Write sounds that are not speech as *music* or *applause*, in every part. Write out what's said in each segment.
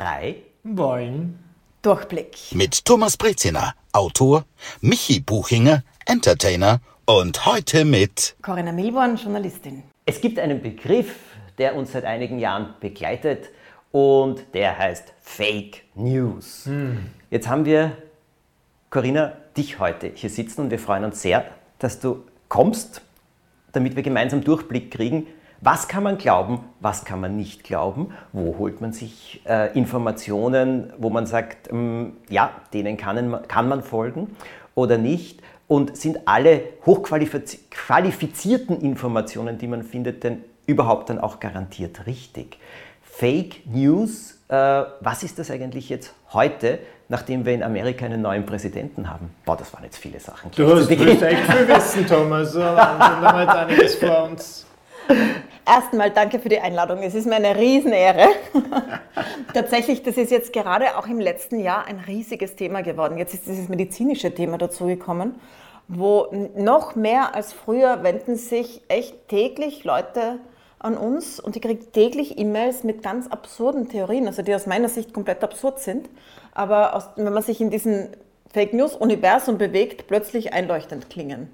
drei wollen Durchblick. Mit Thomas Breziner, Autor, Michi Buchinger, Entertainer und heute mit Corinna Milborn, Journalistin. Es gibt einen Begriff, der uns seit einigen Jahren begleitet und der heißt Fake News. Jetzt haben wir, Corinna, dich heute hier sitzen und wir freuen uns sehr, dass du kommst, damit wir gemeinsam Durchblick kriegen. Was kann man glauben, was kann man nicht glauben? Wo holt man sich äh, Informationen, wo man sagt, ähm, ja, denen kann, kann man folgen oder nicht? Und sind alle hochqualifizierten Informationen, die man findet, denn überhaupt dann auch garantiert richtig? Fake News, äh, was ist das eigentlich jetzt heute, nachdem wir in Amerika einen neuen Präsidenten haben? Boah, das waren jetzt viele Sachen. Du hast, du hast echt viel Wissen, *laughs* Thomas. Da haben wir einiges vor uns. Erstmal danke für die Einladung. Es ist mir eine Riesenehre. *laughs* Tatsächlich, das ist jetzt gerade auch im letzten Jahr ein riesiges Thema geworden. Jetzt ist dieses medizinische Thema dazugekommen, wo noch mehr als früher wenden sich echt täglich Leute an uns und ich kriege täglich E-Mails mit ganz absurden Theorien, also die aus meiner Sicht komplett absurd sind, aber aus, wenn man sich in diesem Fake News-Universum bewegt, plötzlich einleuchtend klingen.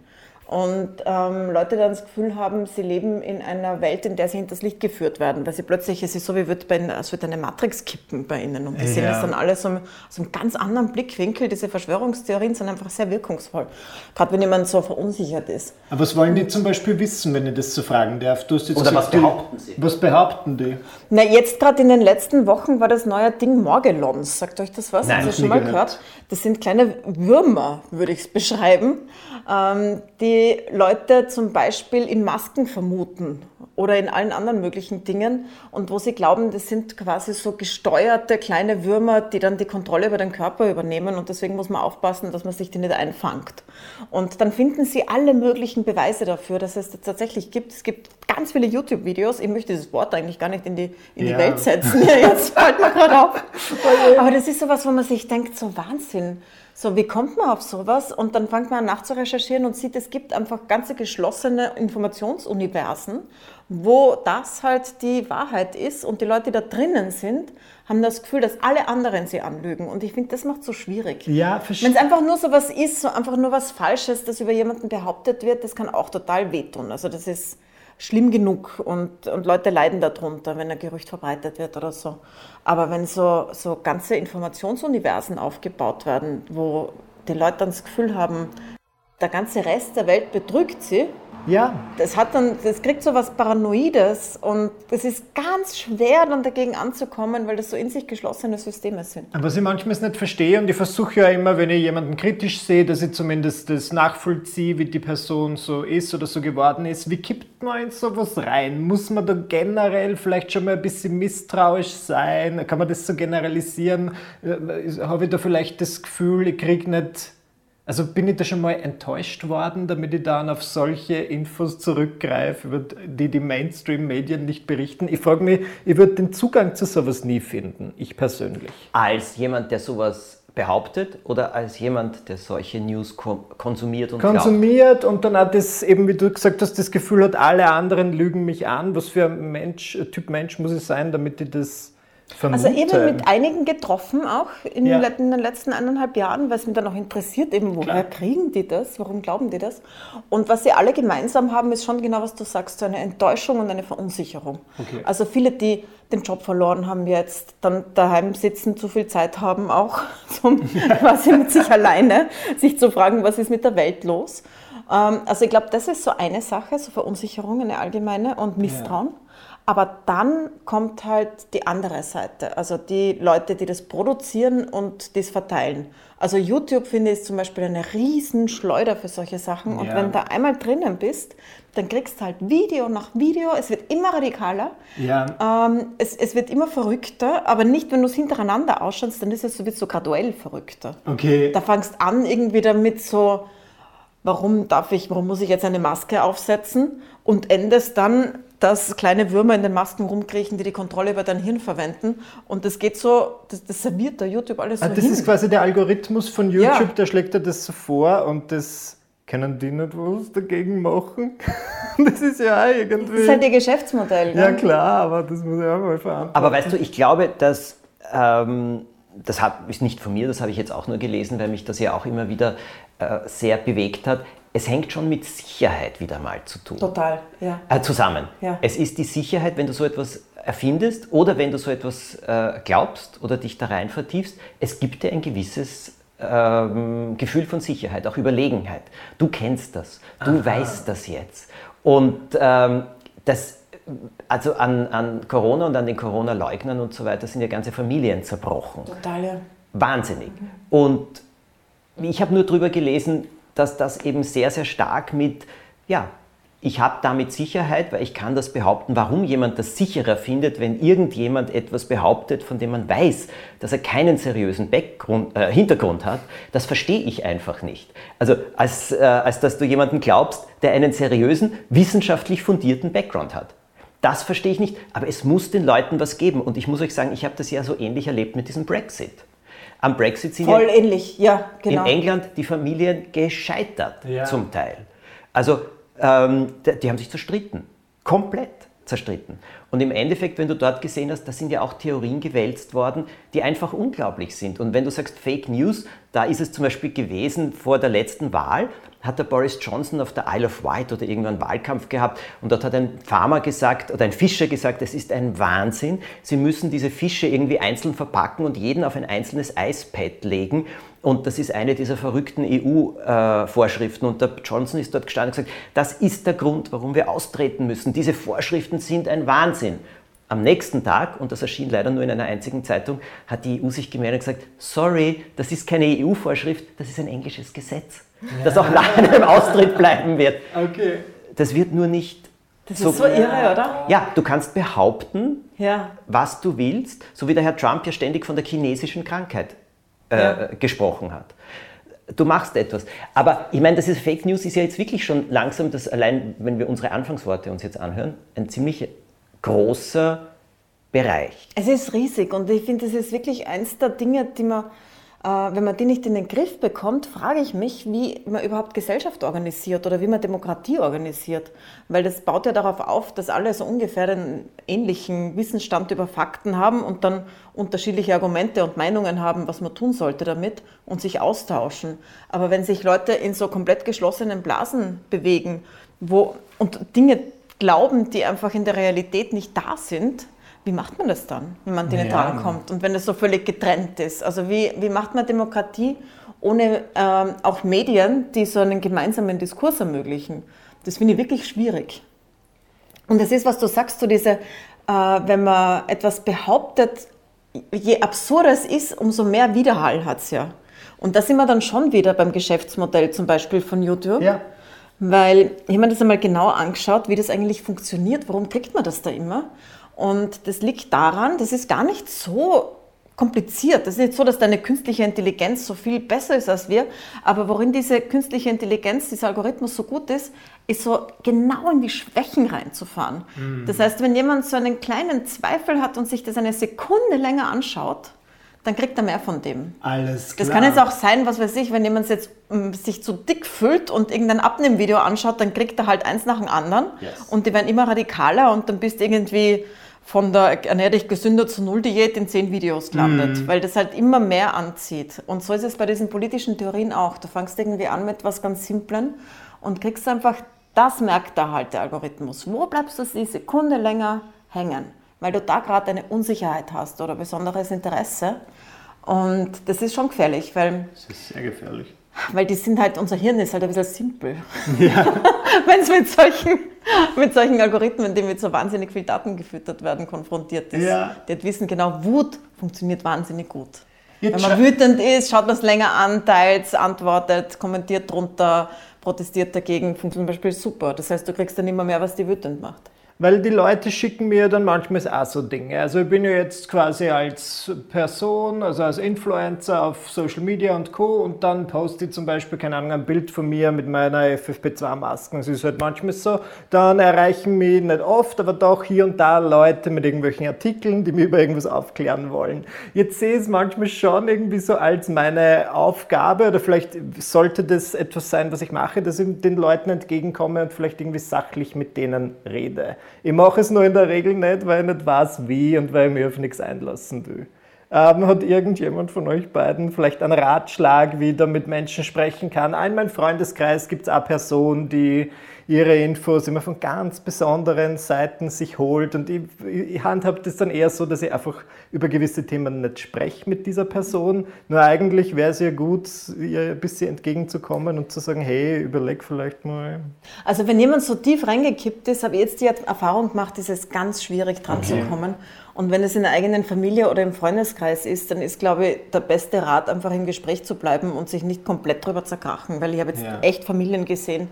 Und ähm, Leute dann das Gefühl haben, sie leben in einer Welt, in der sie hinters Licht geführt werden, weil sie plötzlich, es ist so, wie wird bei, es wird eine Matrix kippen bei ihnen. Und die ja. sehen das dann alles so, aus einem ganz anderen Blickwinkel. Diese Verschwörungstheorien sind einfach sehr wirkungsvoll, gerade wenn jemand so verunsichert ist. Aber was wollen die zum Beispiel wissen, wenn ich das so fragen darf? Oder gesagt, was behaupten sie? Was behaupten die? Na, jetzt gerade in den letzten Wochen war das neue Ding Morgelons. Sagt euch das was? Nein, Hast du schon mal gehört? gehört? Das sind kleine Würmer, würde ich es beschreiben, ähm, die Leute zum Beispiel in Masken vermuten oder in allen anderen möglichen Dingen und wo sie glauben, das sind quasi so gesteuerte kleine Würmer, die dann die Kontrolle über den Körper übernehmen und deswegen muss man aufpassen, dass man sich die nicht einfangt. Und dann finden sie alle möglichen Beweise dafür, dass es das tatsächlich gibt. Es gibt ganz viele YouTube-Videos. Ich möchte dieses Wort eigentlich gar nicht in die, in die ja. Welt setzen. Ja, *laughs* jetzt fällt mir gerade auf. *laughs* Aber das ist sowas, wo man sich denkt, so Wahnsinn. So, wie kommt man auf sowas? Und dann fängt man an nachzurecherchieren und sieht, es gibt einfach ganze geschlossene Informationsuniversen, wo das halt die Wahrheit ist und die Leute, die da drinnen sind, haben das Gefühl, dass alle anderen sie anlügen. Und ich finde, das macht so schwierig. Ja, Wenn es einfach nur so was ist, so einfach nur was Falsches, das über jemanden behauptet wird, das kann auch total wehtun. Also das ist schlimm genug und, und Leute leiden darunter, wenn ein Gerücht verbreitet wird oder so. Aber wenn so, so ganze Informationsuniversen aufgebaut werden, wo die Leute dann das Gefühl haben, der ganze Rest der Welt betrügt sie, ja. Das hat dann, das kriegt so was Paranoides und es ist ganz schwer dann dagegen anzukommen, weil das so in sich geschlossene Systeme sind. Aber was ich manchmal nicht verstehe und ich versuche ja immer, wenn ich jemanden kritisch sehe, dass ich zumindest das nachvollziehe, wie die Person so ist oder so geworden ist. Wie kippt man in sowas rein? Muss man da generell vielleicht schon mal ein bisschen misstrauisch sein? Kann man das so generalisieren? Äh, habe ich da vielleicht das Gefühl, ich kriege nicht also bin ich da schon mal enttäuscht worden, damit ich dann auf solche Infos zurückgreife, über die die Mainstream-Medien nicht berichten? Ich frage mich, ich würde den Zugang zu sowas nie finden, ich persönlich. Als jemand, der sowas behauptet oder als jemand, der solche News konsumiert und konsumiert glaubt? und dann auch das eben, wie du gesagt hast, das Gefühl hat, alle anderen lügen mich an. Was für ein Mensch, Typ Mensch muss ich sein, damit ich das Vermute. Also eben mit einigen getroffen auch in, ja. den letzten eineinhalb Jahren, weil es mich dann auch interessiert, eben woher Klar. kriegen die das, warum glauben die das? Und was sie alle gemeinsam haben, ist schon genau, was du sagst, so eine Enttäuschung und eine Verunsicherung. Okay. Also viele, die den Job verloren haben jetzt, dann daheim sitzen, zu viel Zeit haben auch, *laughs* zum *laughs* quasi mit sich alleine, sich zu fragen, was ist mit der Welt los? Ähm, also ich glaube, das ist so eine Sache, so Verunsicherung, eine allgemeine und Misstrauen. Ja. Aber dann kommt halt die andere Seite, also die Leute, die das produzieren und das verteilen. Also YouTube finde ich zum Beispiel eine Riesenschleuder für solche Sachen. Ja. Und wenn du einmal drinnen bist, dann kriegst du halt Video nach Video. Es wird immer radikaler. Ja. Ähm, es, es, wird immer verrückter, aber nicht, wenn du es hintereinander ausschaust, dann ist es so, wird so graduell verrückter. Okay. Da fangst an irgendwie damit so, warum darf ich, warum muss ich jetzt eine Maske aufsetzen? Und endest dann dass kleine Würmer in den Masken rumkriechen, die die Kontrolle über dein Hirn verwenden. Und das geht so, das, das serviert der YouTube alles so ah, Das hin. ist quasi der Algorithmus von YouTube, ja. der schlägt dir das so vor und das können die nicht was dagegen machen? *laughs* das ist ja auch irgendwie... Das ist halt ihr Geschäftsmodell. Ja, ja klar, aber das muss ich auch mal verantworten. Aber weißt du, ich glaube, dass ähm, das hab, ist nicht von mir, das habe ich jetzt auch nur gelesen, weil mich das ja auch immer wieder äh, sehr bewegt hat. Es hängt schon mit Sicherheit wieder mal zu tun. Total, ja. Äh, zusammen. Ja. Es ist die Sicherheit, wenn du so etwas erfindest oder wenn du so etwas äh, glaubst oder dich da rein vertiefst, es gibt dir ein gewisses ähm, Gefühl von Sicherheit, auch Überlegenheit. Du kennst das, du Aha. weißt das jetzt. Und ähm, das, also an, an Corona und an den Corona-Leugnern und so weiter sind ja ganze Familien zerbrochen. Total, ja. Wahnsinnig. Und ich habe nur darüber gelesen, dass das eben sehr, sehr stark mit, ja, ich habe damit Sicherheit, weil ich kann das behaupten, warum jemand das sicherer findet, wenn irgendjemand etwas behauptet, von dem man weiß, dass er keinen seriösen äh, Hintergrund hat, das verstehe ich einfach nicht. Also als, äh, als dass du jemanden glaubst, der einen seriösen, wissenschaftlich fundierten Background hat. Das verstehe ich nicht, aber es muss den Leuten was geben. Und ich muss euch sagen, ich habe das ja so ähnlich erlebt mit diesem Brexit. Am Brexit sind Voll ja ähnlich, ja, genau. in England die Familien gescheitert ja. zum Teil. Also ähm, die haben sich zerstritten. Komplett zerstritten. Und im Endeffekt, wenn du dort gesehen hast, da sind ja auch Theorien gewälzt worden, die einfach unglaublich sind. Und wenn du sagst Fake News, da ist es zum Beispiel gewesen vor der letzten Wahl, hat der Boris Johnson auf der Isle of Wight oder irgendwann Wahlkampf gehabt und dort hat ein Farmer gesagt oder ein Fischer gesagt, es ist ein Wahnsinn, sie müssen diese Fische irgendwie einzeln verpacken und jeden auf ein einzelnes Eispad legen und das ist eine dieser verrückten EU-Vorschriften. Und der Johnson ist dort gestanden und gesagt, das ist der Grund, warum wir austreten müssen. Diese Vorschriften sind ein Wahnsinn. Am nächsten Tag, und das erschien leider nur in einer einzigen Zeitung, hat die EU sich gemeldet und gesagt, sorry, das ist keine EU-Vorschrift, das ist ein englisches Gesetz, ja. das auch nach einem Austritt bleiben wird. Okay. Das wird nur nicht das so, ist so irre, oder? Ja, du kannst behaupten, ja. was du willst, so wie der Herr Trump ja ständig von der chinesischen Krankheit äh, ja. gesprochen hat. Du machst etwas. Aber ich meine, das ist Fake News ist ja jetzt wirklich schon langsam, das allein, wenn wir unsere Anfangsworte uns jetzt anhören, ein ziemlich großer Bereich. Es ist riesig und ich finde, das ist wirklich eins der Dinge, die man, wenn man die nicht in den Griff bekommt, frage ich mich, wie man überhaupt Gesellschaft organisiert oder wie man Demokratie organisiert. Weil das baut ja darauf auf, dass alle so ungefähr den ähnlichen Wissensstand über Fakten haben und dann unterschiedliche Argumente und Meinungen haben, was man tun sollte damit und sich austauschen. Aber wenn sich Leute in so komplett geschlossenen Blasen bewegen wo, und Dinge glauben, die einfach in der Realität nicht da sind, wie macht man das dann, wenn man denen ja. drankommt und wenn es so völlig getrennt ist? Also wie, wie macht man Demokratie ohne ähm, auch Medien, die so einen gemeinsamen Diskurs ermöglichen? Das finde ich wirklich schwierig. Und das ist, was du sagst, so diese, äh, wenn man etwas behauptet, je absurder es ist, umso mehr Widerhall hat es ja. Und da sind wir dann schon wieder beim Geschäftsmodell zum Beispiel von YouTube. Ja. Weil ich habe mir das einmal genau angeschaut, wie das eigentlich funktioniert. Warum kriegt man das da immer? Und das liegt daran, das ist gar nicht so kompliziert. Das ist nicht so, dass deine künstliche Intelligenz so viel besser ist als wir, aber worin diese künstliche Intelligenz, dieser Algorithmus so gut ist, ist so genau in die Schwächen reinzufahren. Mhm. Das heißt, wenn jemand so einen kleinen Zweifel hat und sich das eine Sekunde länger anschaut, dann kriegt er mehr von dem. Alles klar. Das kann jetzt auch sein, was weiß ich, wenn jemand jetzt um, sich zu dick fühlt und irgendein Abnehmvideo anschaut, dann kriegt er halt eins nach dem anderen yes. und die werden immer radikaler und dann bist du irgendwie von der ernähr dich gesünder zu Null Diät in zehn Videos gelandet, mm. weil das halt immer mehr anzieht. Und so ist es bei diesen politischen Theorien auch. Du fängst irgendwie an mit was ganz Simplen und kriegst einfach, das merkt da halt der Algorithmus. Wo bleibst du die Sekunde länger hängen? Weil du da gerade eine Unsicherheit hast oder besonderes Interesse. Und das ist schon gefährlich, weil. Das ist sehr gefährlich. Weil die sind halt, unser Hirn ist halt ein bisschen simpel. Ja. *laughs* Wenn es mit solchen, mit solchen Algorithmen, die mit so wahnsinnig viel Daten gefüttert werden, konfrontiert ist. Ja. Die halt wissen genau, Wut funktioniert wahnsinnig gut. Jetzt Wenn man wütend ist, schaut man es länger an, teilt, antwortet, kommentiert drunter, protestiert dagegen, funktioniert zum Beispiel super. Das heißt, du kriegst dann immer mehr, was die wütend macht. Weil die Leute schicken mir dann manchmal auch so Dinge. Also ich bin ja jetzt quasi als Person, also als Influencer auf Social Media und Co. Und dann poste ich zum Beispiel, keine Ahnung, ein Bild von mir mit meiner FFP2-Masken. Das ist halt manchmal so. Dann erreichen mich nicht oft, aber doch hier und da Leute mit irgendwelchen Artikeln, die mir über irgendwas aufklären wollen. Jetzt sehe ich es manchmal schon irgendwie so als meine Aufgabe oder vielleicht sollte das etwas sein, was ich mache, dass ich den Leuten entgegenkomme und vielleicht irgendwie sachlich mit denen rede. Ich mache es nur in der Regel nicht, weil ich nicht weiß, wie und weil ich mich auf nichts einlassen will. Ähm, hat irgendjemand von euch beiden vielleicht einen Ratschlag, wie er mit Menschen sprechen kann? In meinem Freundeskreis gibt es eine Person, die ihre Infos immer von ganz besonderen Seiten sich holt. Und ich, ich handhabe das dann eher so, dass ich einfach über gewisse Themen nicht spreche mit dieser Person. Nur eigentlich wäre es ja gut, ihr ein bisschen entgegenzukommen und zu sagen, hey, überleg vielleicht mal. Also wenn jemand so tief reingekippt ist, habe ich jetzt die Erfahrung gemacht, ist es ganz schwierig dran okay. zu kommen. Und wenn es in der eigenen Familie oder im Freundeskreis ist, dann ist, glaube ich, der beste Rat, einfach im Gespräch zu bleiben und sich nicht komplett drüber zerkrachen. Weil ich habe jetzt ja. echt Familien gesehen,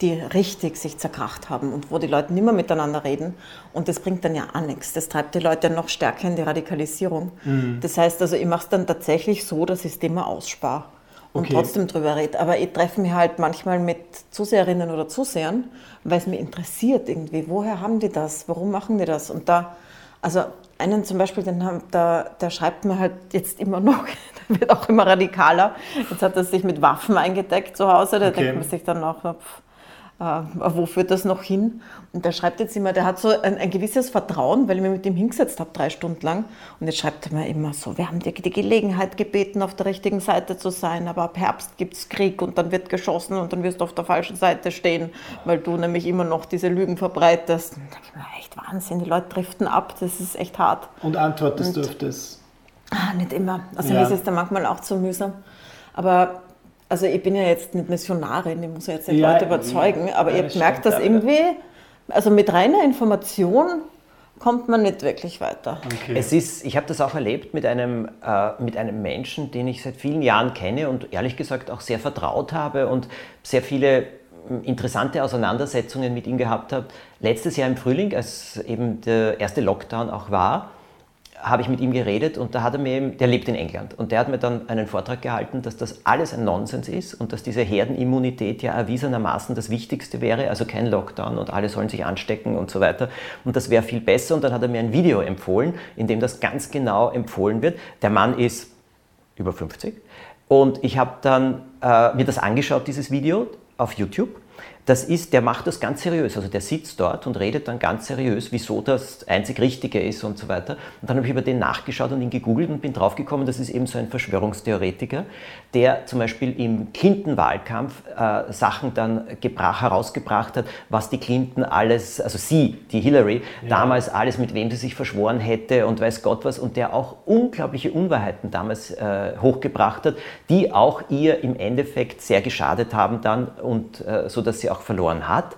die richtig sich zerkracht haben und wo die Leute nicht mehr miteinander reden. Und das bringt dann ja auch nichts. Das treibt die Leute noch stärker in die Radikalisierung. Mhm. Das heißt also, ich mache es dann tatsächlich so, dass ich es immer ausspare und okay. trotzdem drüber rede. Aber ich treffe mich halt manchmal mit Zuseherinnen oder Zusehern, weil es mich interessiert irgendwie. Woher haben die das? Warum machen die das? Und da, also einen zum Beispiel, den haben, der, der schreibt mir halt jetzt immer noch, *laughs* der wird auch immer radikaler. Jetzt hat er sich mit Waffen eingedeckt zu Hause, da okay. denkt man sich dann auch, pff, wo führt das noch hin? Und der schreibt jetzt immer, der hat so ein, ein gewisses Vertrauen, weil ich mich mit ihm hingesetzt habe, drei Stunden lang. Und jetzt schreibt er mir immer so, wir haben dir die Gelegenheit gebeten, auf der richtigen Seite zu sein, aber ab Herbst gibt es Krieg und dann wird geschossen und dann wirst du auf der falschen Seite stehen, weil du nämlich immer noch diese Lügen verbreitest. Und denke ich mir, echt Wahnsinn, die Leute driften ab, das ist echt hart. Und antwortest und, du auf das? Ah, nicht immer. Also ja. mir ist es dann manchmal auch zu mühsam. Aber also ich bin ja jetzt nicht Missionarin, ich muss ja jetzt nicht ja, Leute überzeugen, aber ja, ihr merkt das irgendwie, also mit reiner Information kommt man nicht wirklich weiter. Okay. Es ist, ich habe das auch erlebt mit einem, äh, mit einem Menschen, den ich seit vielen Jahren kenne und ehrlich gesagt auch sehr vertraut habe und sehr viele hm, interessante Auseinandersetzungen mit ihm gehabt habe. Letztes Jahr im Frühling, als eben der erste Lockdown auch war, habe ich mit ihm geredet und da hat er mir, der lebt in England und der hat mir dann einen Vortrag gehalten, dass das alles ein Nonsens ist und dass diese Herdenimmunität ja erwiesenermaßen das Wichtigste wäre, also kein Lockdown und alle sollen sich anstecken und so weiter und das wäre viel besser und dann hat er mir ein Video empfohlen, in dem das ganz genau empfohlen wird. Der Mann ist über 50 und ich habe dann äh, mir das angeschaut, dieses Video auf YouTube das ist, der macht das ganz seriös. Also der sitzt dort und redet dann ganz seriös, wieso das einzig Richtige ist und so weiter. Und dann habe ich über den nachgeschaut und ihn gegoogelt und bin draufgekommen, das ist eben so ein Verschwörungstheoretiker, der zum Beispiel im Clinton-Wahlkampf äh, Sachen dann gebrach, herausgebracht hat, was die Clinton alles, also sie, die Hillary, ja. damals alles, mit wem sie sich verschworen hätte und weiß Gott was, und der auch unglaubliche Unwahrheiten damals äh, hochgebracht hat, die auch ihr im Endeffekt sehr geschadet haben dann und äh, so, dass sie auch auch verloren hat.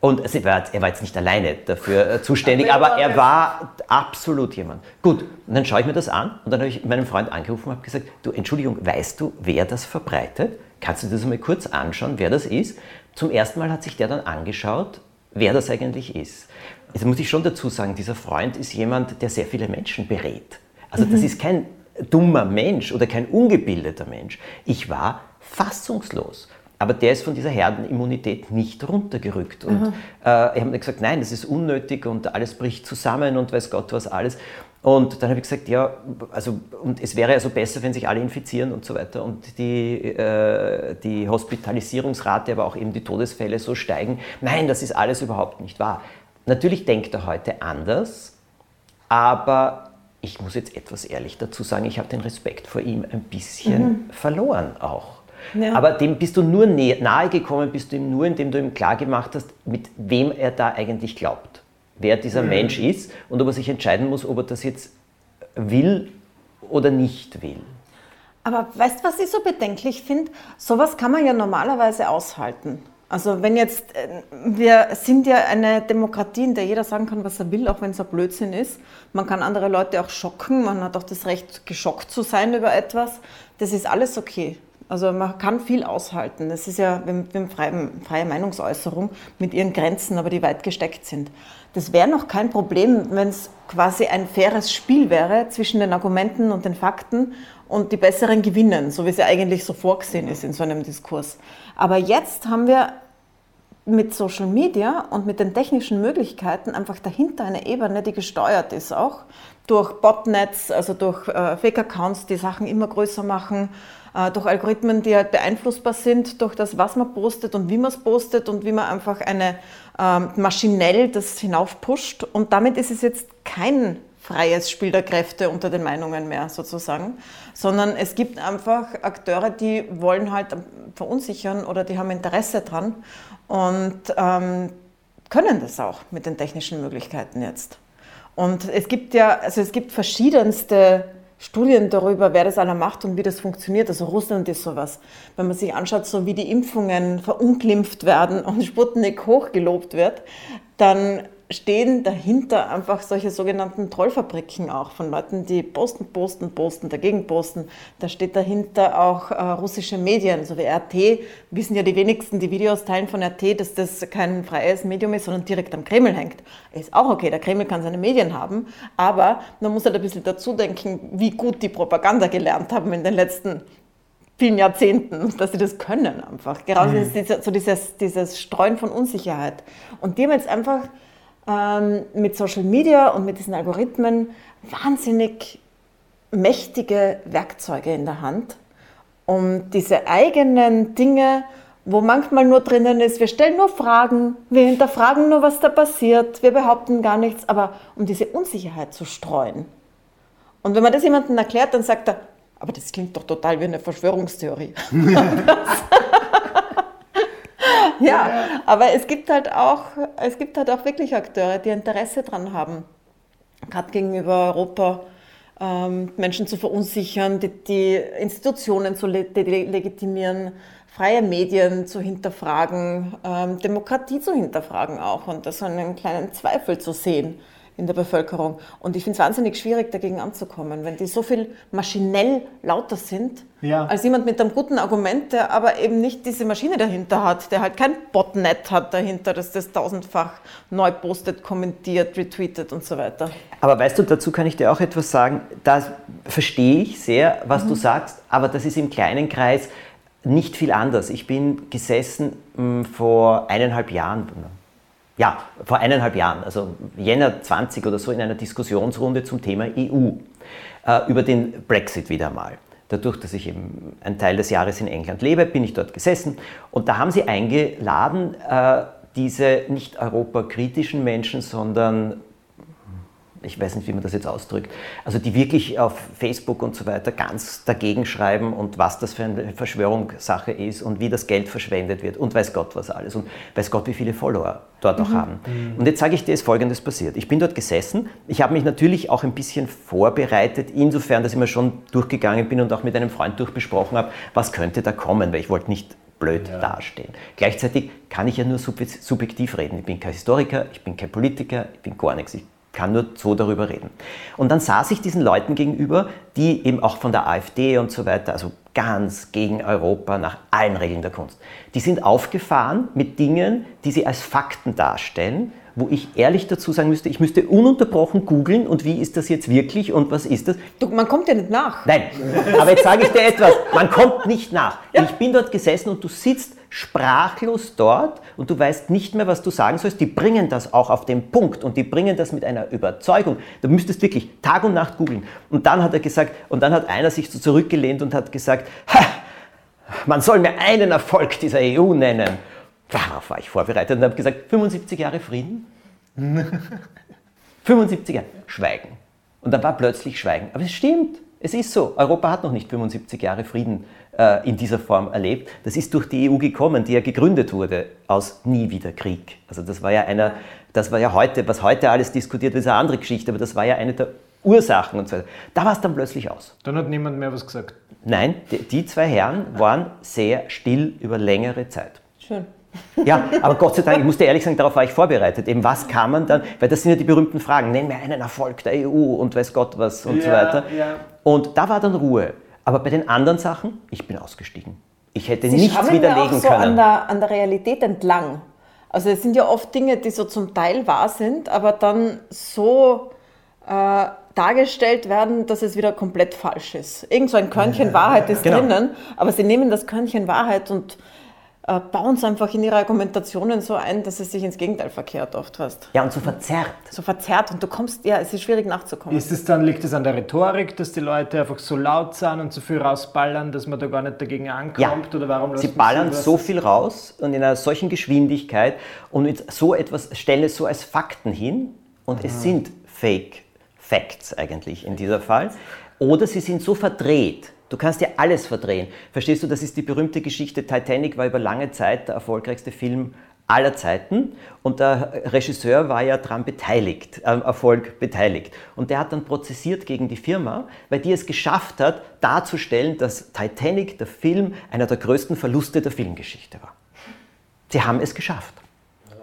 Und er war, er war jetzt nicht alleine dafür äh, zuständig, aber er war absolut jemand. Gut, und dann schaue ich mir das an und dann habe ich meinen Freund angerufen und habe gesagt, du, Entschuldigung, weißt du, wer das verbreitet? Kannst du das mal kurz anschauen, wer das ist? Zum ersten Mal hat sich der dann angeschaut, wer das eigentlich ist. Jetzt muss ich schon dazu sagen, dieser Freund ist jemand, der sehr viele Menschen berät. Also mhm. das ist kein dummer Mensch oder kein ungebildeter Mensch. Ich war fassungslos. Aber der ist von dieser Herdenimmunität nicht runtergerückt. Und mhm. äh, ich habe gesagt, nein, das ist unnötig und alles bricht zusammen und weiß Gott was alles. Und dann habe ich gesagt, ja, also und es wäre also besser, wenn sich alle infizieren und so weiter und die, äh, die Hospitalisierungsrate, aber auch eben die Todesfälle so steigen. Nein, das ist alles überhaupt nicht wahr. Natürlich denkt er heute anders, aber ich muss jetzt etwas ehrlich dazu sagen, ich habe den Respekt vor ihm ein bisschen mhm. verloren auch. Ja. Aber dem bist du nur nahe gekommen, bist du ihm nur, indem du ihm klargemacht hast, mit wem er da eigentlich glaubt. Wer dieser mhm. Mensch ist und ob er sich entscheiden muss, ob er das jetzt will oder nicht will. Aber weißt du, was ich so bedenklich finde? Sowas kann man ja normalerweise aushalten. Also wenn jetzt, äh, wir sind ja eine Demokratie, in der jeder sagen kann, was er will, auch wenn es ein Blödsinn ist. Man kann andere Leute auch schocken, man hat auch das Recht, geschockt zu sein über etwas. Das ist alles okay. Also man kann viel aushalten. Das ist ja eine freie, freie Meinungsäußerung mit ihren Grenzen, aber die weit gesteckt sind. Das wäre noch kein Problem, wenn es quasi ein faires Spiel wäre zwischen den Argumenten und den Fakten und die Besseren gewinnen, so wie es ja eigentlich so vorgesehen ist in so einem Diskurs. Aber jetzt haben wir mit Social Media und mit den technischen Möglichkeiten einfach dahinter eine Ebene, die gesteuert ist auch durch Botnets, also durch äh, Fake-Accounts, die Sachen immer größer machen, durch Algorithmen, die halt beeinflussbar sind durch das, was man postet und wie man es postet und wie man einfach eine ähm, maschinell das hinaufpusht. Und damit ist es jetzt kein freies Spiel der Kräfte unter den Meinungen mehr sozusagen, sondern es gibt einfach Akteure, die wollen halt verunsichern oder die haben Interesse dran und ähm, können das auch mit den technischen Möglichkeiten jetzt. Und es gibt ja, also es gibt verschiedenste Studien darüber, wer das aller macht und wie das funktioniert. Also Russland ist sowas. Wenn man sich anschaut, so wie die Impfungen verunglimpft werden und Sputnik hochgelobt wird, dann stehen dahinter einfach solche sogenannten Trollfabriken auch von Leuten, die posten, posten, posten, dagegen posten. Da steht dahinter auch äh, russische Medien, so wie RT. Wissen ja die wenigsten, die Videos teilen von RT, dass das kein freies Medium ist, sondern direkt am Kreml hängt. Ist auch okay, der Kreml kann seine Medien haben, aber man muss halt ein bisschen dazu denken, wie gut die Propaganda gelernt haben in den letzten vielen Jahrzehnten, dass sie das können einfach. Gerade mhm. so dieses, dieses Streuen von Unsicherheit. Und die haben jetzt einfach ähm, mit Social Media und mit diesen Algorithmen wahnsinnig mächtige Werkzeuge in der Hand, um diese eigenen Dinge, wo manchmal nur drinnen ist, wir stellen nur Fragen, wir hinterfragen nur, was da passiert, wir behaupten gar nichts, aber um diese Unsicherheit zu streuen. Und wenn man das jemandem erklärt, dann sagt er, aber das klingt doch total wie eine Verschwörungstheorie. *laughs* *laughs* *laughs* ja, aber es gibt halt auch, es gibt halt auch wirklich Akteure, die Interesse daran haben, gerade gegenüber Europa ähm, Menschen zu verunsichern, die, die Institutionen zu le legitimieren, freie Medien zu hinterfragen, ähm, Demokratie zu hinterfragen auch und das einen kleinen Zweifel zu sehen in der Bevölkerung. Und ich finde es wahnsinnig schwierig, dagegen anzukommen, wenn die so viel maschinell lauter sind, ja. als jemand mit einem guten Argument, der aber eben nicht diese Maschine dahinter hat, der halt kein Botnet hat dahinter, das das tausendfach neu postet, kommentiert, retweetet und so weiter. Aber weißt du, dazu kann ich dir auch etwas sagen. Da verstehe ich sehr, was mhm. du sagst, aber das ist im kleinen Kreis nicht viel anders. Ich bin gesessen mh, hm, vor eineinhalb Jahren, ja, vor eineinhalb Jahren, also Jänner 20 oder so, in einer Diskussionsrunde zum Thema EU, äh, über den Brexit wieder mal. Dadurch, dass ich eben einen Teil des Jahres in England lebe, bin ich dort gesessen und da haben sie eingeladen, äh, diese nicht europakritischen Menschen, sondern ich weiß nicht, wie man das jetzt ausdrückt, also die wirklich auf Facebook und so weiter ganz dagegen schreiben und was das für eine Verschwörungssache ist und wie das Geld verschwendet wird und weiß Gott was alles und weiß Gott, wie viele Follower dort auch mhm. haben. Mhm. Und jetzt sage ich dir, ist Folgendes passiert. Ich bin dort gesessen, ich habe mich natürlich auch ein bisschen vorbereitet, insofern, dass ich mir schon durchgegangen bin und auch mit einem Freund durchbesprochen habe, was könnte da kommen, weil ich wollte nicht blöd ja. dastehen. Gleichzeitig kann ich ja nur subjektiv reden. Ich bin kein Historiker, ich bin kein Politiker, ich bin gar nichts. Ich kann nur so darüber reden. Und dann saß ich diesen Leuten gegenüber, die eben auch von der AfD und so weiter, also ganz gegen Europa nach allen Regeln der Kunst. Die sind aufgefahren mit Dingen, die sie als Fakten darstellen, wo ich ehrlich dazu sagen müsste, ich müsste ununterbrochen googeln und wie ist das jetzt wirklich und was ist das? Du, man kommt ja nicht nach. Nein, aber jetzt sage ich dir etwas, man kommt nicht nach. Ja. Ich bin dort gesessen und du sitzt sprachlos dort und du weißt nicht mehr, was du sagen sollst. Die bringen das auch auf den Punkt und die bringen das mit einer Überzeugung. Du müsstest wirklich Tag und Nacht googeln. Und dann hat er gesagt, und dann hat einer sich so zurückgelehnt und hat gesagt, ha, man soll mir einen Erfolg dieser EU nennen. Darauf war ich vorbereitet und habe gesagt, 75 Jahre Frieden? *laughs* 75 Jahre Schweigen. Und dann war plötzlich Schweigen. Aber es stimmt, es ist so. Europa hat noch nicht 75 Jahre Frieden äh, in dieser Form erlebt. Das ist durch die EU gekommen, die ja gegründet wurde aus Nie wieder Krieg. Also das war ja einer, das war ja heute, was heute alles diskutiert wird, ist eine andere Geschichte, aber das war ja eine der Ursachen und so weiter. Da war es dann plötzlich aus. Dann hat niemand mehr was gesagt. Nein, die, die zwei Herren waren sehr still über längere Zeit. Schön. Ja, aber Gott sei Dank, ich musste ehrlich sagen, darauf war ich vorbereitet. Eben, was kann man dann, weil das sind ja die berühmten Fragen, nenn mir einen Erfolg der EU und weiß Gott was und ja, so weiter. Ja. Und da war dann Ruhe. Aber bei den anderen Sachen, ich bin ausgestiegen. Ich hätte Sie nichts widerlegen auch so können. An der, an der Realität entlang. Also es sind ja oft Dinge, die so zum Teil wahr sind, aber dann so äh, dargestellt werden, dass es wieder komplett falsch ist. Irgend so ein Körnchen Wahrheit ist genau. drinnen, aber sie nehmen das Körnchen Wahrheit und äh, bauen es einfach in ihre Argumentationen so ein, dass es sich ins Gegenteil verkehrt oft hast. Ja, und so verzerrt. So verzerrt und du kommst, ja, es ist schwierig nachzukommen. Ist es dann, liegt es an der Rhetorik, dass die Leute einfach so laut sind und so viel rausballern, dass man da gar nicht dagegen ankommt? Ja. Oder warum Sie ballern so viel raus und in einer solchen Geschwindigkeit und mit so etwas stellen es so als Fakten hin und Aha. es sind Fake Facts eigentlich in dieser Fall. Oder sie sind so verdreht. Du kannst ja alles verdrehen. Verstehst du, das ist die berühmte Geschichte. Titanic war über lange Zeit der erfolgreichste Film aller Zeiten und der Regisseur war ja daran beteiligt, am Erfolg beteiligt. Und der hat dann prozessiert gegen die Firma, weil die es geschafft hat, darzustellen, dass Titanic, der Film, einer der größten Verluste der Filmgeschichte war. Sie haben es geschafft.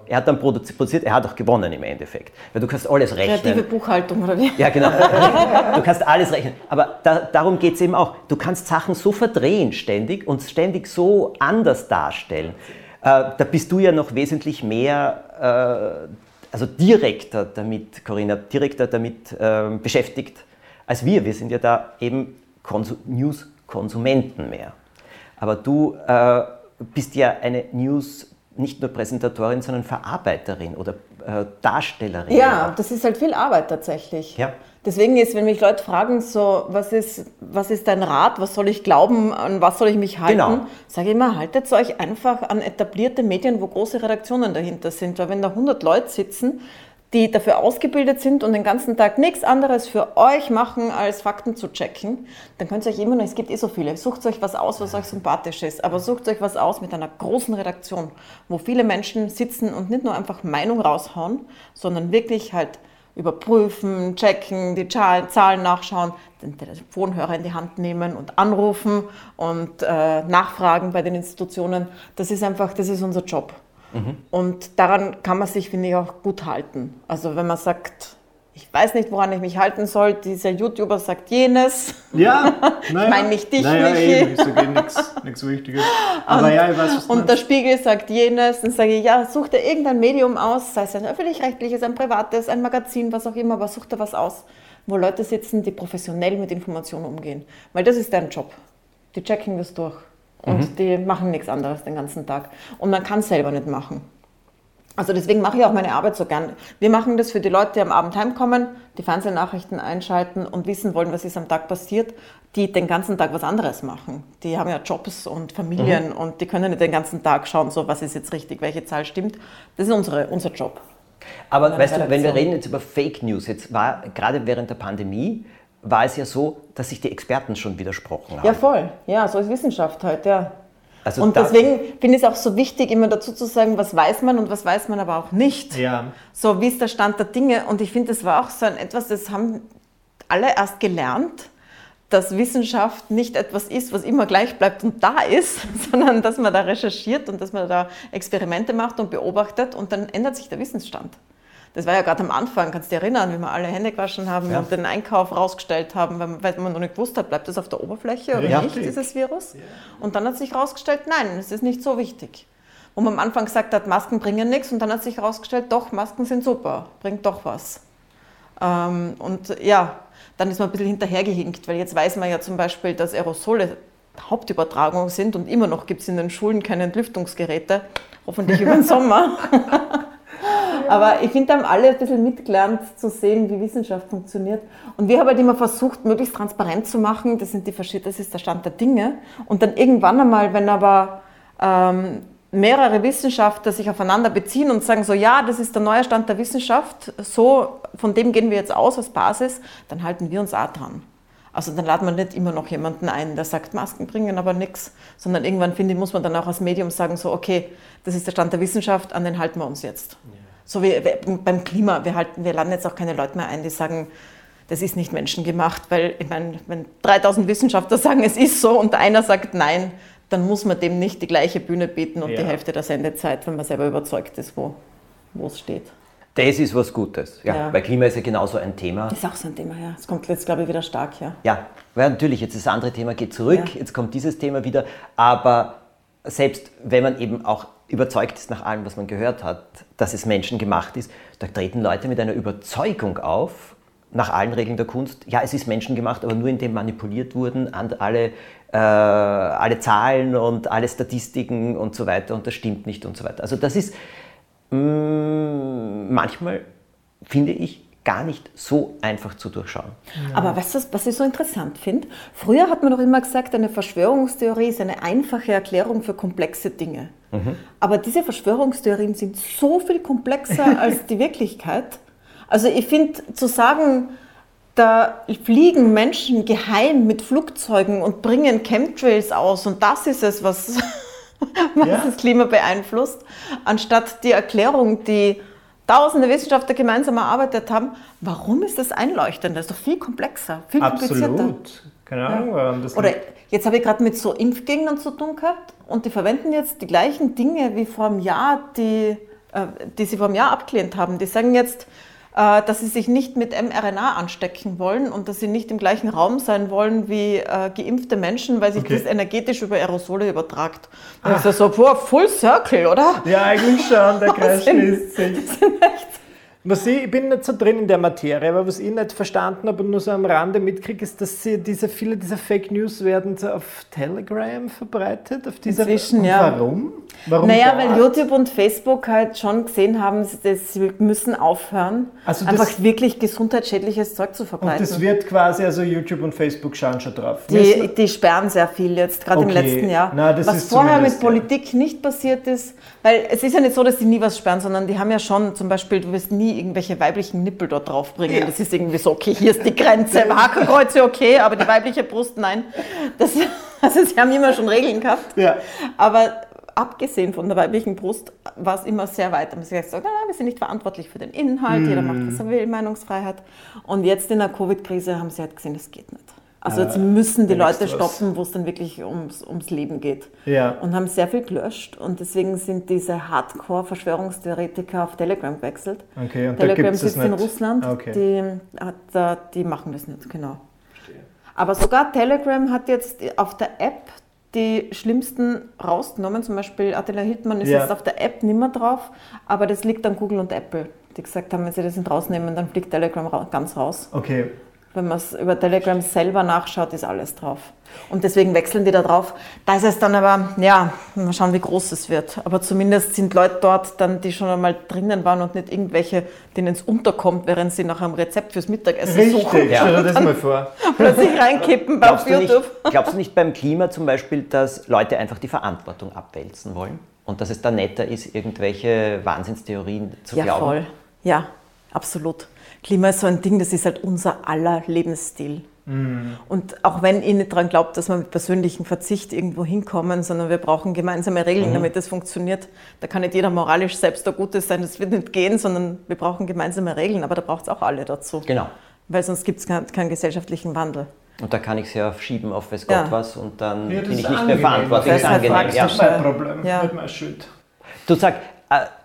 Er hat dann produziert, er hat auch gewonnen im Endeffekt. Weil du kannst alles rechnen. Kreative Buchhaltung oder wie? Ja, genau. Du kannst alles rechnen. Aber da, darum geht es eben auch. Du kannst Sachen so verdrehen ständig und ständig so anders darstellen. Äh, da bist du ja noch wesentlich mehr, äh, also direkter damit, Corinna, direkter damit äh, beschäftigt als wir. Wir sind ja da eben Konsu News-Konsumenten mehr. Aber du äh, bist ja eine News- nicht nur Präsentatorin, sondern Verarbeiterin oder äh, Darstellerin. Ja, das ist halt viel Arbeit tatsächlich. Ja. Deswegen ist, wenn mich Leute fragen, so, was ist, was ist dein Rat, was soll ich glauben, an was soll ich mich halten, Genau. sage ich immer, haltet euch einfach an etablierte Medien, wo große Redaktionen dahinter sind. Weil wenn da 100 Leute sitzen, die dafür ausgebildet sind und den ganzen Tag nichts anderes für euch machen, als Fakten zu checken, dann könnt ihr euch immer noch, es gibt eh so viele, sucht euch was aus, was euch sympathisch ist, aber sucht euch was aus mit einer großen Redaktion, wo viele Menschen sitzen und nicht nur einfach Meinung raushauen, sondern wirklich halt überprüfen, checken, die Zahlen, nachschauen, den Telefonhörer in die Hand nehmen und anrufen und äh, nachfragen bei den Institutionen. Das ist einfach, das ist unser Job. Und daran kann man sich, finde ich, auch gut halten. Also wenn man sagt, ich weiß nicht, woran ich mich halten soll, dieser YouTuber sagt jenes. Ja, *laughs* naja. meine nicht dich, naja, Michi. Eben, ich sage nichts Wichtiges. Aber ja, ich weiß, was Und der. Spiegel sagt jenes, dann sage ich, ja, such dir irgendein Medium aus, sei es ein öffentlich-rechtliches, ein privates, ein Magazin, was auch immer, aber such dir was aus, wo Leute sitzen, die professionell mit Informationen umgehen. Weil das ist deren Job. Die checken das durch. Und die machen nichts anderes den ganzen Tag. Und man kann es selber nicht machen. Also deswegen mache ich auch meine Arbeit so gern. Wir machen das für die Leute, die am Abend heimkommen, die Fernsehnachrichten einschalten und wissen wollen, was ist am Tag passiert, die den ganzen Tag was anderes machen. Die haben ja Jobs und Familien und die können nicht den ganzen Tag schauen, so was ist jetzt richtig, welche Zahl stimmt. Das ist unsere, unser Job. Aber weißt du, wenn wir reden jetzt über Fake News, jetzt war gerade während der Pandemie, war es ja so, dass sich die Experten schon widersprochen haben. Ja, voll. Ja, so ist Wissenschaft heute, ja. Also und deswegen finde ich es auch so wichtig, immer dazu zu sagen, was weiß man und was weiß man aber auch nicht. Ja. So, wie ist der Stand der Dinge? Und ich finde, das war auch so ein etwas, das haben alle erst gelernt, dass Wissenschaft nicht etwas ist, was immer gleich bleibt und da ist, *laughs* sondern dass man da recherchiert und dass man da Experimente macht und beobachtet und dann ändert sich der Wissensstand. Das war ja gerade am Anfang, kannst du dich erinnern, wie wir alle Hände gewaschen haben Ja. und den Einkauf rausgestellt haben, weil, weil man noch nicht gewusst hat, bleibt das auf der Oberfläche oder Ja. nicht, dieses Virus? Und dann hat sich herausgestellt, nein, es ist nicht so wichtig. Wo man am Anfang gesagt hat, Masken bringen nichts und dann hat sich herausgestellt, doch, Masken sind super, bringt doch was. Ähm, und ja, dann ist man ein bisschen hinterhergehinkt, weil jetzt weiß man ja zum Beispiel, dass Aerosole Hauptübertragung sind und immer noch gibt es in den Schulen keine Entlüftungsgeräte, hoffentlich über den Sommer. *laughs* *laughs* Aber ich finde, da haben alle ein bisschen mitgelernt zu sehen, wie Wissenschaft funktioniert. Und wir haben halt immer versucht, möglichst transparent zu machen, das, sind die, das ist der Stand der Dinge. Und dann irgendwann einmal, wenn aber ähm, mehrere Wissenschaftler sich aufeinander beziehen und sagen so, ja, das ist der neue Stand der Wissenschaft, so, von dem gehen wir jetzt aus als Basis, dann halten wir uns auch dran. Also dann laden wir nicht immer noch jemanden ein, der sagt, Masken bringen aber nichts, sondern irgendwann, finde ich, muss man dann auch als Medium sagen, so, okay, das ist der Stand der Wissenschaft, an den halten wir uns jetzt. So wie beim Klima, wir, halten, wir laden jetzt auch keine Leute mehr ein, die sagen, das ist nicht menschengemacht, weil ich meine, wenn 3000 Wissenschaftler sagen, es ist so und einer sagt nein, dann muss man dem nicht die gleiche Bühne bieten und Ja. die Hälfte der Sendezeit, wenn man selber überzeugt ist, wo, es steht. Das ist was Gutes. Ja, Ja. Weil Klima ist ja genauso ein Thema. Das ist auch so ein Thema, ja. Es kommt jetzt, glaube ich, wieder stark, ja. Ja, weil natürlich, jetzt das andere Thema geht zurück, Ja. jetzt kommt dieses Thema wieder, aber selbst wenn man eben auch überzeugt ist nach allem, was man gehört hat, dass es menschengemacht ist, da treten Leute mit einer Überzeugung auf, nach allen Regeln der Kunst, ja, es ist menschengemacht, aber nur indem manipuliert wurden an alle, äh, alle Zahlen und alle Statistiken und so weiter und das stimmt nicht und so weiter. Also das ist mh, manchmal, finde ich, gar nicht so einfach zu durchschauen. Aber weißt du, was ich so interessant finde? Früher hat man doch immer gesagt, eine Verschwörungstheorie ist eine einfache Erklärung für komplexe Dinge. Aber diese Verschwörungstheorien sind so viel komplexer *laughs* als die Wirklichkeit. Also ich finde, zu sagen, Da fliegen Menschen geheim mit Flugzeugen und bringen Chemtrails aus und das ist es, was, *laughs* was ja. das Klima beeinflusst, anstatt die Erklärung, die tausende Wissenschaftler gemeinsam erarbeitet haben. Warum ist das einleuchtend? Das ist doch viel komplexer, viel komplizierter. Absolut. Keine Ahnung, ja. Oder jetzt habe ich gerade mit so Impfgegnern zu tun gehabt und die verwenden jetzt die gleichen Dinge wie vor einem Jahr, die, äh, die sie vor einem Jahr abgelehnt haben. Die sagen jetzt, dass sie sich nicht mit mRNA anstecken wollen und dass sie nicht im gleichen Raum sein wollen wie äh, geimpfte Menschen, weil sich okay. das energetisch über Aerosole übertragt. Das ist so, boah, Full Circle, oder? Ja, eigentlich schon, der Kreis schließt sich. Das sind echt was ich, ich bin nicht so drin in der Materie, aber was ich nicht verstanden habe und nur so am Rande mitkriege, ist, dass sie diese, viele dieser Fake News werden so auf Telegram verbreitet. Auf dieser, Inzwischen, ja. Warum? Warum naja, weil YouTube und Facebook halt schon gesehen haben, dass sie müssen aufhören, also einfach wirklich gesundheitsschädliches Zeug zu verbreiten. Und das wird quasi, also YouTube und Facebook schauen schon drauf. Die, die sperren sehr viel jetzt, gerade okay. im letzten Jahr. Na, was vorher mit Politik nicht passiert ist, weil es ist ja nicht so, dass die nie was sperren, sondern die haben ja schon zum Beispiel, du wirst nie irgendwelche weiblichen Nippel dort draufbringen. Ja. Das ist irgendwie so, okay, hier ist die Grenze. Hakenkreuze okay, aber die weibliche Brust, nein. Das, *laughs* also sie haben immer schon Regeln gehabt. Ja. Aber abgesehen von der weiblichen Brust war es immer sehr weit. Da haben sie gesagt, na, wir sind nicht verantwortlich für den Inhalt, mm. jeder macht, was er will, Meinungsfreiheit. Und jetzt in der Covid-Krise haben sie halt gesehen, das geht nicht. Also jetzt müssen die Leute stoppen, wo es dann wirklich ums, ums Leben geht. Ja. Und haben sehr viel gelöscht. Und deswegen sind diese Hardcore-Verschwörungstheoretiker auf Telegram gewechselt. Okay, und Telegram sitzt in Russland. Okay. Die, hat, die machen das nicht, genau. Verstehe. Aber sogar Telegram hat jetzt auf der App die schlimmsten rausgenommen. Zum Beispiel Attila Hildmann ist ja. jetzt auf der App nicht mehr drauf, aber das liegt an Google und Apple, die gesagt haben, wenn sie das nicht rausnehmen, dann fliegt Telegram ganz raus. Okay. Wenn man es über Telegram selber nachschaut, ist alles drauf. Und deswegen wechseln die da drauf. Da ist es dann aber, ja, mal schauen, wie groß es wird. Aber zumindest sind Leute dort dann, die schon einmal drinnen waren und nicht irgendwelche, denen es unterkommt, während sie nach einem Rezept fürs Mittagessen Richtig, suchen. Ja. Stell dir das mal *laughs* vor. Plötzlich *laughs* reinkippen bei glaubst YouTube. Nicht, *laughs* glaubst du nicht beim Klima zum Beispiel, dass Leute einfach die Verantwortung abwälzen wollen? Und dass es da netter ist, irgendwelche Wahnsinnstheorien zu ja, glauben? Ja, voll. Ja, absolut. Klima ist so ein Ding, das ist halt unser aller Lebensstil. Mhm. Und auch wenn ich nicht daran glaube, dass wir mit persönlichem Verzicht irgendwo hinkommen, sondern wir brauchen gemeinsame Regeln, mhm. damit das funktioniert. Da kann nicht jeder moralisch selbst der Gute sein, das wird nicht gehen, sondern wir brauchen gemeinsame Regeln, aber da braucht es auch alle dazu. Genau. Weil sonst gibt es keinen, keinen gesellschaftlichen Wandel. Und da kann ich es ja schieben auf weiß Gott ja. was und dann ja, bin ich nicht mehr verantwortlich. Das ist halt angenehm. Ja. Das ist mein Problem, ja. nicht meine Schuld. Du sagst,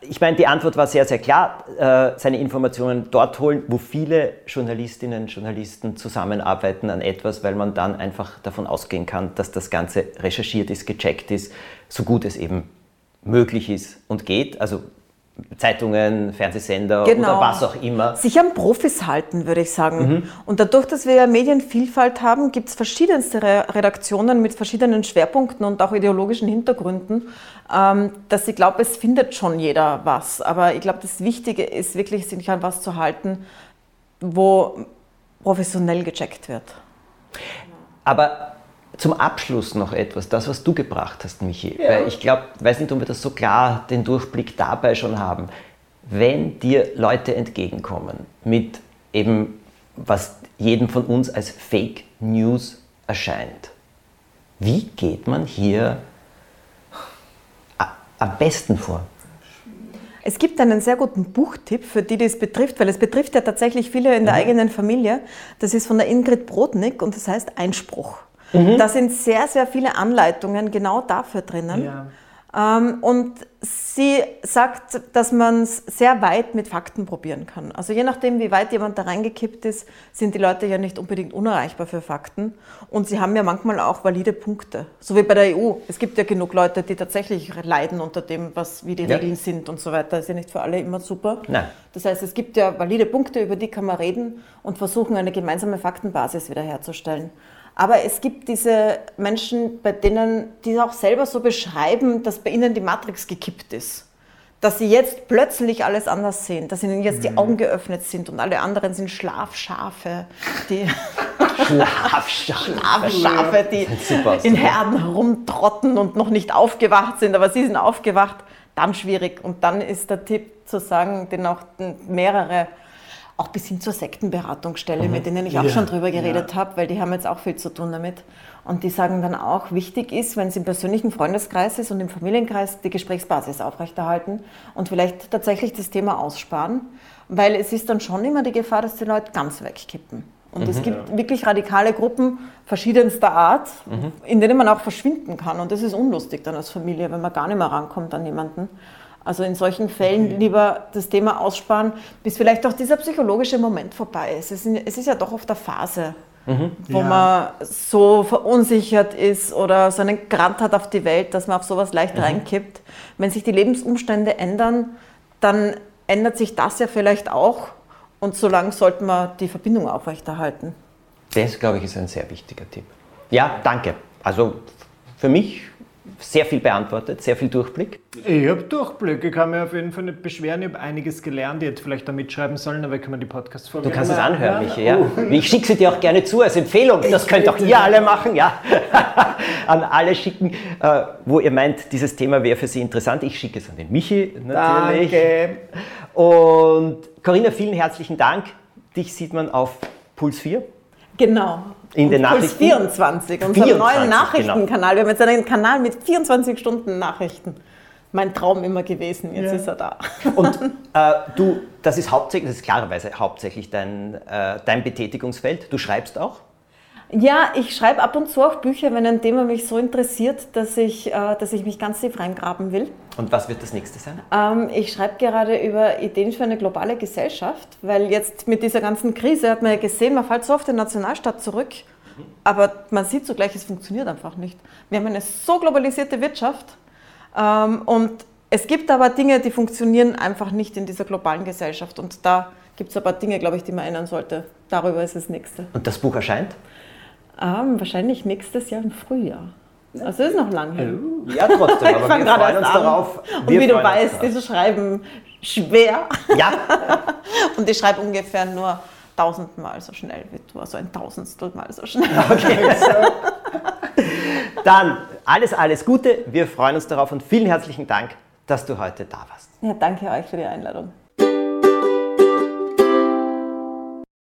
ich meine, die Antwort war sehr, sehr klar. Äh, seine Informationen dort holen, wo viele Journalistinnen und Journalisten zusammenarbeiten an etwas, weil man dann einfach davon ausgehen kann, dass das Ganze recherchiert ist, gecheckt ist, so gut es eben möglich ist und geht. Also Zeitungen, Fernsehsender genau. oder was auch immer. Sich an Profis halten, würde ich sagen. Mhm. Und dadurch, dass wir ja Medienvielfalt haben, gibt es verschiedenste Redaktionen mit verschiedenen Schwerpunkten und auch ideologischen Hintergründen, ähm, dass ich glaube, es findet schon jeder was. Aber ich glaube, das Wichtige ist wirklich, sich an was zu halten, wo professionell gecheckt wird. Aber zum Abschluss noch etwas, das, was du gebracht hast, Michi. Ja. Weil ich glaube, weiß nicht, ob wir das so klar den Durchblick dabei schon haben. Wenn dir Leute entgegenkommen mit eben, was jedem von uns als Fake News erscheint, wie geht man hier am besten vor? Es gibt einen sehr guten Buchtipp für die, die es betrifft, weil es betrifft ja tatsächlich viele in der mhm. eigenen Familie. Das ist von der Ingrid Brodnik und das heißt Einspruch. Mhm. Da sind sehr, sehr viele Anleitungen genau dafür drinnen. Ja. Ähm, und sie sagt, dass man es sehr weit mit Fakten probieren kann. Also je nachdem, wie weit jemand da reingekippt ist, sind die Leute ja nicht unbedingt unerreichbar für Fakten. Und sie haben ja manchmal auch valide Punkte. So wie bei der EU. Es gibt ja genug Leute, die tatsächlich leiden unter dem, was, wie die ja. Regeln sind und so weiter. Das ist ja nicht für alle immer super. Nein. Das heißt, es gibt ja valide Punkte, über die kann man reden und versuchen, eine gemeinsame Faktenbasis wiederherzustellen. Aber es gibt diese Menschen, bei denen, die auch selber so beschreiben, dass bei ihnen die Matrix gekippt ist. Dass sie jetzt plötzlich alles anders sehen, dass ihnen jetzt die mhm. Augen geöffnet sind und alle anderen sind Schlafschafe, die *laughs* Schlafschafe, Schlafschafe die in Herden herumtrotten und noch nicht aufgewacht sind, aber sie sind aufgewacht, dann schwierig. Und dann ist der Tipp zu sagen, den auch mehrere auch bis hin zur Sektenberatungsstelle, mhm. mit denen ich auch ja. schon drüber geredet ja. habe, weil die haben jetzt auch viel zu tun damit. Und die sagen dann auch, wichtig ist, wenn es im persönlichen Freundeskreis ist und im Familienkreis, die Gesprächsbasis aufrechterhalten und vielleicht tatsächlich das Thema aussparen, weil es ist dann schon immer die Gefahr, dass die Leute ganz wegkippen. Und mhm, es gibt ja. wirklich radikale Gruppen verschiedenster Art, mhm. in denen man auch verschwinden kann. Und das ist unlustig dann als Familie, wenn man gar nicht mehr rankommt an jemanden. Also in solchen Fällen okay. lieber das Thema aussparen, bis vielleicht auch dieser psychologische Moment vorbei ist. Es ist, ja doch oft eine Phase, mhm. wo ja. man so verunsichert ist oder so einen Grant hat auf die Welt, dass man auf sowas leicht mhm. reinkippt. Wenn sich die Lebensumstände ändern, dann ändert sich das ja vielleicht auch und so lange sollten wir die Verbindung aufrechterhalten. Das, glaube ich, ist ein sehr wichtiger Tipp. Ja, danke. Also für mich sehr viel beantwortet, sehr viel Durchblick. Ich habe Durchblick. Ich kann mir auf jeden Fall nicht beschweren. Ich habe einiges gelernt. Ich hätte vielleicht da mitschreiben sollen, aber ich kann mir die Podcast-Folge Du kannst es anhören, Michi. Ja. Uh. Ich schicke sie dir auch gerne zu als Empfehlung. Das könnt auch ihr alle machen. Ja. *laughs* an alle schicken, äh, wo ihr meint, dieses Thema wäre für Sie interessant. Ich schicke es an den Michi natürlich. Danke. Und Corinna, vielen herzlichen Dank. Dich sieht man auf Puls 4. Genau. In den Puls 24, unserem neuen Nachrichtenkanal. Genau. Wir haben jetzt einen Kanal mit 24 Stunden Nachrichten. Mein Traum immer gewesen, jetzt ja. ist er da. *laughs* Und äh, du, das ist hauptsächlich, das ist klarerweise hauptsächlich dein, äh, dein Betätigungsfeld. Du schreibst auch? Ja, ich schreibe ab und zu auch Bücher, wenn ein Thema mich so interessiert, dass ich, äh, dass ich mich ganz tief reingraben will. Und was wird das nächste sein? Ähm, ich schreibe gerade über Ideen für eine globale Gesellschaft, weil jetzt mit dieser ganzen Krise hat man ja gesehen, man fällt so auf den Nationalstaat zurück, aber man sieht zugleich, es funktioniert einfach nicht. Wir haben eine so globalisierte Wirtschaft ähm, und es gibt aber Dinge, die funktionieren einfach nicht in dieser globalen Gesellschaft und da gibt es ein paar Dinge, glaube ich, die man ändern sollte. Darüber ist das nächste. Und das Buch erscheint? Ähm, wahrscheinlich nächstes Jahr im Frühjahr. Also ist noch lang hin. Oh, ja, trotzdem, *laughs* aber wir freuen uns an. darauf. Und wie du weißt, diese schreiben schwer. Ja. *laughs* Und ich schreibe ungefähr nur tausendmal so schnell wie du, also ein Tausendstel mal so schnell. *laughs* Okay. Dann alles, alles Gute. Wir freuen uns darauf und vielen herzlichen Dank, dass du heute da warst. Ja, danke euch für die Einladung.